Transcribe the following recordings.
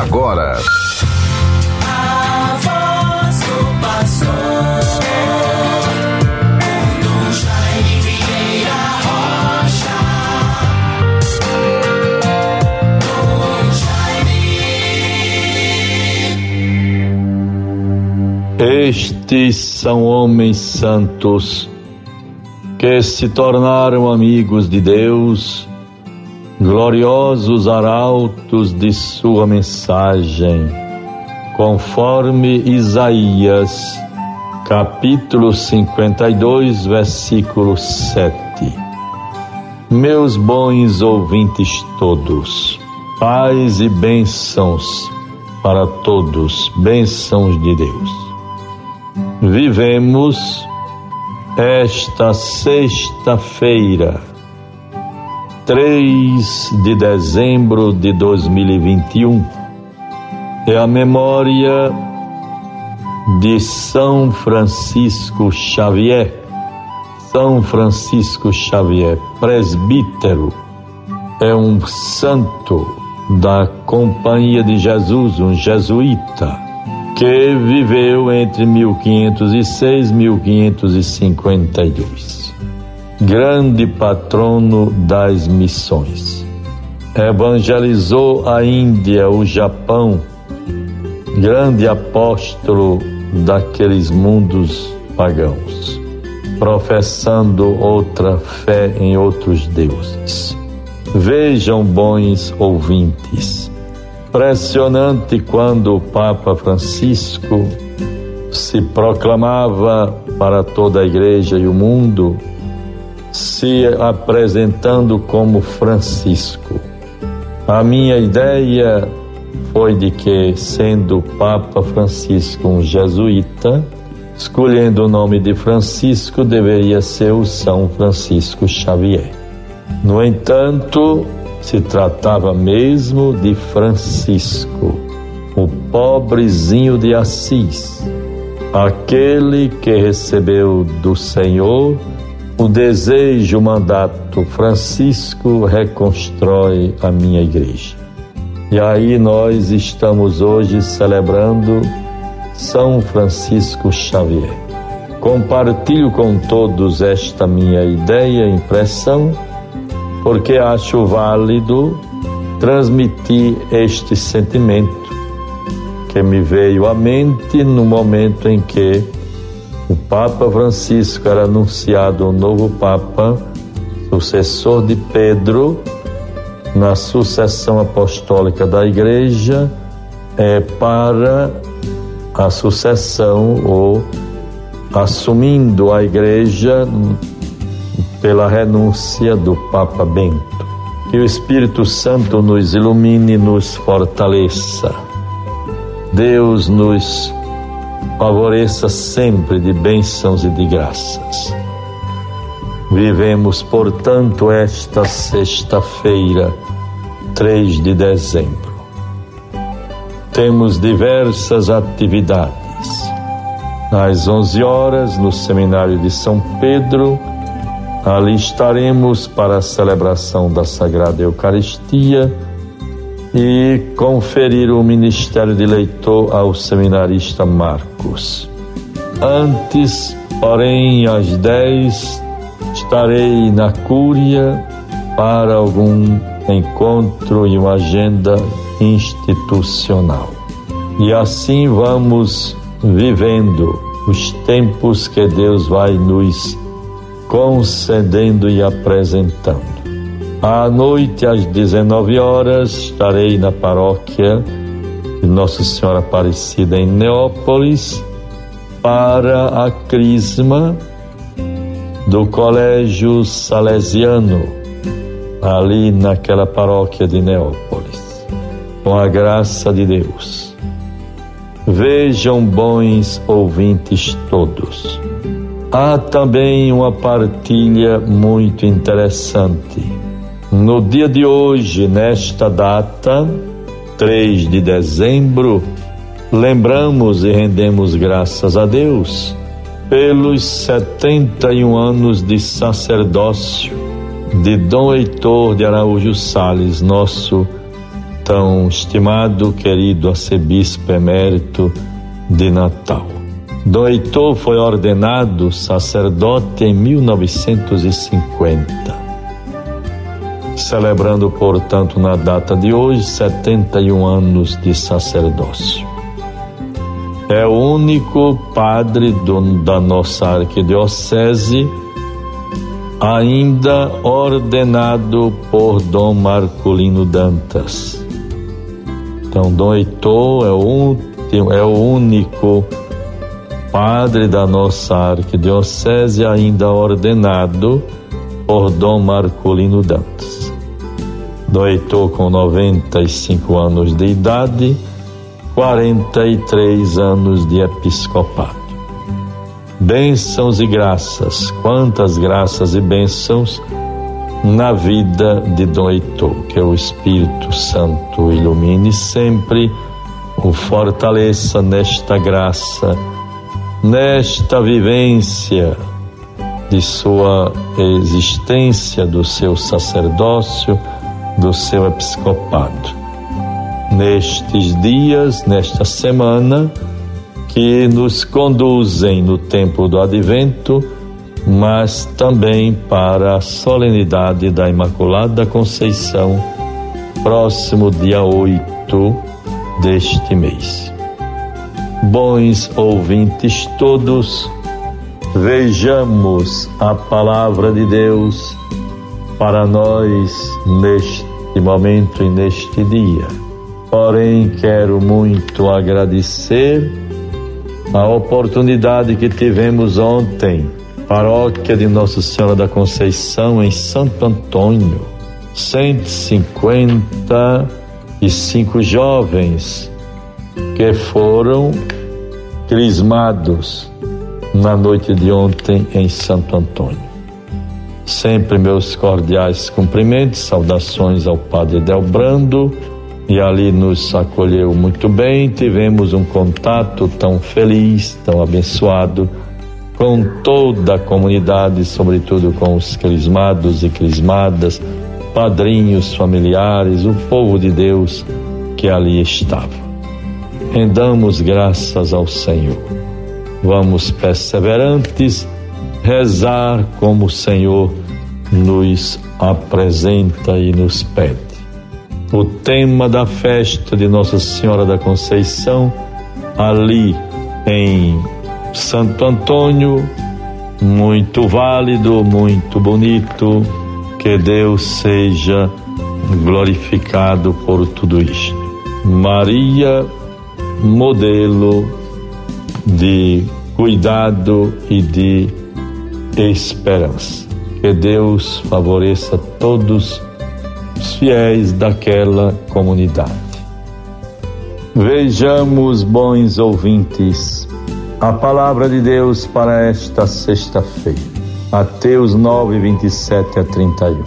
agora. A voz do pastor. Estes são homens santos que se tornaram amigos de Deus, gloriosos arautos de sua mensagem, conforme Isaías, capítulo 52, versículo 7. Meus bons ouvintes todos, paz e bênçãos para todos, bênçãos de Deus. Vivemos esta sexta-feira, 3 de dezembro de 2021, é a memória de São Francisco Xavier. São Francisco Xavier, presbítero, é um santo da Companhia de Jesus, um jesuíta que viveu entre 1506 e 1552. Grande patrono das missões. Evangelizou a Índia, o Japão, grande apóstolo daqueles mundos pagãos, professando outra fé em outros deuses. Vejam, bons ouvintes, Impressionante quando o Papa Francisco se proclamava para toda a igreja e o mundo, se apresentando como Francisco. A minha ideia foi de que, sendo Papa Francisco um jesuíta, escolhendo o nome de Francisco, deveria ser o São Francisco Xavier. No entanto, se tratava mesmo de Francisco, o pobrezinho de Assis, aquele que recebeu do Senhor o desejo, o mandato: Francisco reconstrói a minha igreja. E aí nós estamos hoje celebrando São Francisco Xavier. Compartilho com todos esta minha ideia, impressão porque acho válido transmitir este sentimento que me veio à mente no momento em que o Papa Francisco era anunciado um novo Papa, sucessor de Pedro, na sucessão apostólica da Igreja, é para a sucessão ou assumindo a Igreja pela renúncia do Papa Bento. Que o Espírito Santo nos ilumine e nos fortaleça. Deus nos favoreça sempre de bênçãos e de graças. Vivemos, portanto, esta sexta-feira, 3 de dezembro. Temos diversas atividades. Às 11 horas, no Seminário de São Pedro, Ali estaremos para a celebração da Sagrada Eucaristia e conferir o ministério de leitor ao seminarista Marcos. Antes, porém, às 10, estarei na Cúria para algum encontro e uma agenda institucional. E assim vamos vivendo os tempos que Deus vai nos concedendo e apresentando. À noite, às 19 horas, estarei na paróquia de Nossa Senhora Aparecida em Neópolis para a crisma do Colégio Salesiano, ali naquela paróquia de Neópolis. Com a graça de Deus. Vejam, bons ouvintes todos Há também uma partilha muito interessante. No dia de hoje, nesta data, 3 de dezembro, lembramos e rendemos graças a Deus pelos 71 anos de sacerdócio de Dom Heitor de Araújo Sales, nosso tão estimado, querido arcebispo emérito de Natal. Dom Heitor foi ordenado sacerdote em 1950 celebrando, portanto, na data de hoje, 71 anos de sacerdócio. É o único padre do, da nossa arquidiocese ainda ordenado por Dom Marcolino Dantas. Então, Dom Heitor é o, último, é o único padre da nossa arquidiocese ainda ordenado por Dom Marcolino Dantas. Dom Heitor, com 95 anos de idade, 43 anos de episcopado. Bênçãos e graças, quantas graças e bênçãos na vida de Dom Heitor, que o Espírito Santo ilumine sempre, o fortaleça nesta graça, nesta vivência de sua existência, do seu sacerdócio, do seu episcopado. Nestes dias, nesta semana, que nos conduzem no tempo do advento, mas também para a solenidade da Imaculada Conceição, próximo dia 8 deste mês. Bons ouvintes todos, vejamos a palavra de Deus para nós neste momento e neste dia. Porém, quero muito agradecer a oportunidade que tivemos ontem, paróquia de Nossa Senhora da Conceição em Santo Antônio, 155 jovens que foram crismados na noite de ontem em Santo Antônio. Sempre meus cordiais cumprimentos, saudações ao Padre Delbrando, e ali nos acolheu muito bem. Tivemos um contato tão feliz, tão abençoado com toda a comunidade, sobretudo com os crismados e crismadas, padrinhos, familiares, o povo de Deus que ali estava. Rendamos graças ao Senhor vamos perseverantes rezar como o Senhor nos apresenta e nos pede. O tema da festa de Nossa Senhora da Conceição, ali em Santo Antônio, muito válido, muito bonito, que Deus seja glorificado por tudo isto. Maria, modelo de cuidado e de esperança. Que Deus favoreça todos os fiéis daquela comunidade. Vejamos, bons ouvintes, a palavra de Deus para esta sexta-feira. Mateus 9, 27 a 31.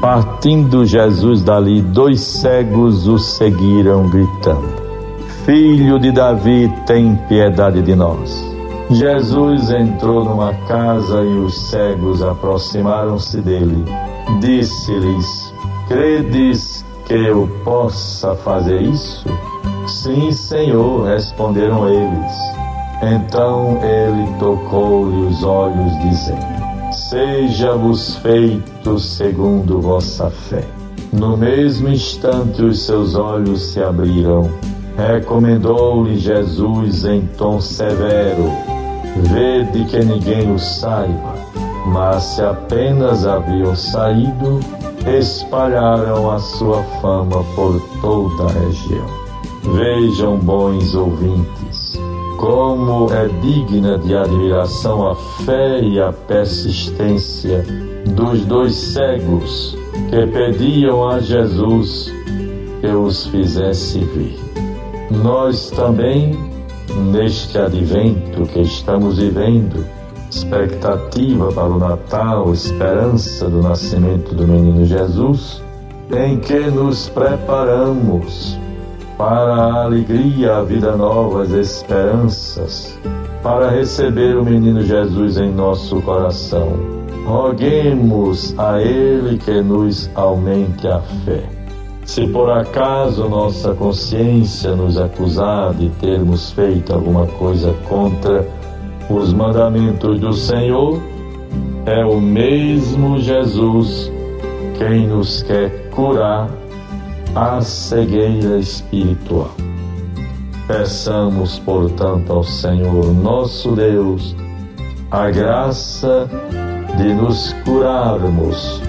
Partindo Jesus dali, dois cegos o seguiram, gritando Filho de Davi, tem piedade de nós. Jesus entrou numa casa e os cegos aproximaram-se dele. Disse-lhes: Credes que eu possa fazer isso? Sim, Senhor, responderam eles. Então ele tocou-lhe os olhos, dizendo: Seja-vos feito segundo vossa fé. No mesmo instante os seus olhos se abriram Recomendou-lhe Jesus em tom severo: Vede que ninguém o saiba. Mas se apenas haviam saído, espalharam a sua fama por toda a região. Vejam, bons ouvintes, como é digna de admiração a fé e a persistência dos dois cegos que pediam a Jesus que os fizesse vir. Nós também, neste advento que estamos vivendo, expectativa para o Natal, esperança do nascimento do menino Jesus, em que nos preparamos para a alegria, a vida nova, as esperanças, para receber o menino Jesus em nosso coração. Roguemos a Ele que nos aumente a fé. Se por acaso nossa consciência nos acusar de termos feito alguma coisa contra os mandamentos do Senhor, é o mesmo Jesus quem nos quer curar a cegueira espiritual. Peçamos, portanto, ao Senhor nosso Deus a graça de nos curarmos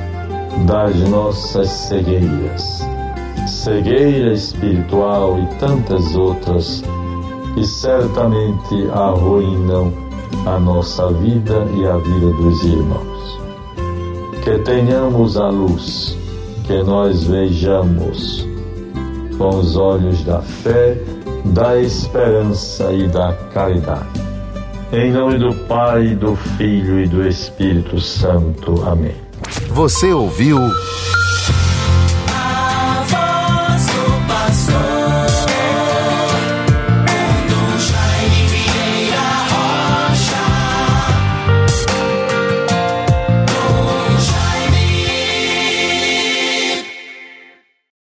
das nossas cegueiras, cegueira espiritual e tantas outras que certamente arruinam a nossa vida e a vida dos irmãos. Que tenhamos a luz, que nós vejamos com os olhos da fé, da esperança e da caridade. Em nome do Pai, do Filho e do Espírito Santo. Amém. Você ouviu